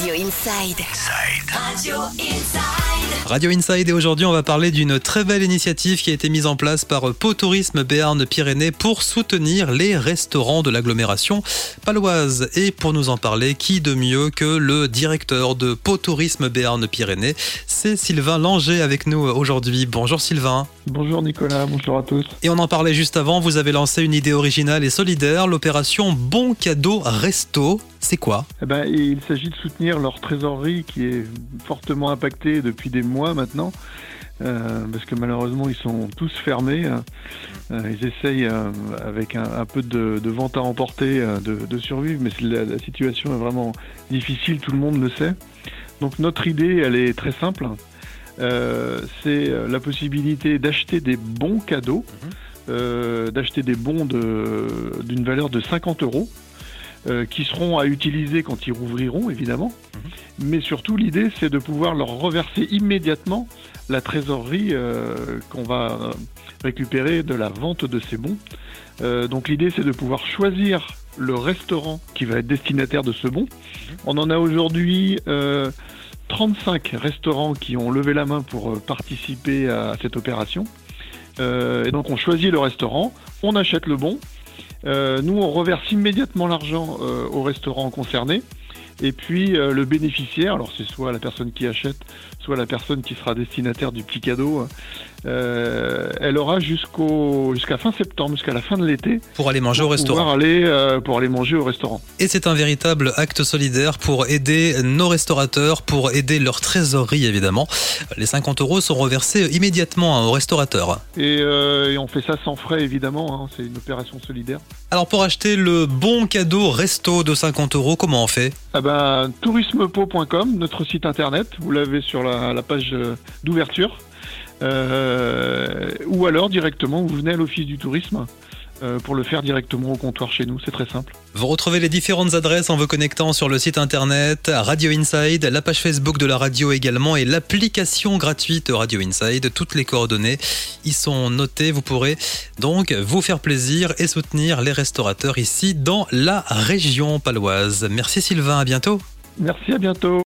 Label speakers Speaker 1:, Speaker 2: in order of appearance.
Speaker 1: Radio Inside. Radio Inside.
Speaker 2: Radio Inside et aujourd'hui on va parler d'une très belle initiative qui a été mise en place par Pau Tourisme Béarn-Pyrénées pour soutenir les restaurants de l'agglomération paloise. Et pour nous en parler, qui de mieux que le directeur de Pau Tourisme Béarn-Pyrénées C'est Sylvain Langer avec nous aujourd'hui. Bonjour Sylvain.
Speaker 3: Bonjour Nicolas, bonjour à tous.
Speaker 2: Et on en parlait juste avant, vous avez lancé une idée originale et solidaire, l'opération Bon Cadeau Resto. C'est quoi
Speaker 3: Eh ben, il s'agit de soutenir leur trésorerie qui est fortement impactée depuis des mois maintenant. euh, parce que malheureusement ils sont tous fermés. Euh, ils essayent euh, avec un, un peu de, de vente à emporter de, de survivre, mais la, la situation est vraiment difficile, tout le monde le sait. Donc notre idée, elle est très simple. C'est la possibilité d'acheter des bons cadeaux, euh, d'acheter des bons de- d'une valeur de 50 euros. Euh, qui seront à utiliser quand ils rouvriront, évidemment. Mais surtout, l'idée, c'est de pouvoir leur reverser immédiatement la trésorerie euh, qu'on va récupérer de la vente de ces bons. Euh, donc l'idée, c'est de pouvoir choisir le restaurant qui va être destinataire de ce bon. On en a aujourd'hui euh, 35 restaurants qui ont levé la main pour participer à cette opération. Euh, et donc on choisit le restaurant, on achète le bon. Euh, nous, on reverse immédiatement l'argent euh, au restaurant concerné. Et puis euh, le bénéficiaire, alors c'est soit la personne qui achète, soit la personne qui sera destinataire du petit cadeau, euh, elle aura jusqu'au jusqu'à fin septembre, jusqu'à la fin de l'été,
Speaker 2: Pour aller manger au restaurant.
Speaker 3: aller euh, pour aller manger au restaurant.
Speaker 2: Et c'est un véritable acte solidaire pour aider nos restaurateurs, pour aider leur trésorerie évidemment. Les 50 euros sont reversés immédiatement hein, aux restaurateurs.
Speaker 3: Et, euh, et on fait ça sans frais évidemment, hein, c'est une opération solidaire.
Speaker 2: Alors pour acheter le bon cadeau resto de 50 euros, comment on fait?
Speaker 3: Ah ben, tourismepo.com, notre site internet, vous l'avez sur la, la page euh, d'ouverture. Euh, ou alors directement, vous venez à l'office du tourisme euh, pour le faire directement au comptoir chez nous, c'est très simple.
Speaker 2: Vous retrouvez les différentes adresses en vous connectant sur le site internet Radio Inside, la page Facebook de la radio également et l'application gratuite Radio Inside. Toutes les coordonnées y sont notées. Vous pourrez donc vous faire plaisir et soutenir les restaurateurs ici dans la région paloise. Merci Sylvain, à bientôt.
Speaker 3: Merci, à bientôt.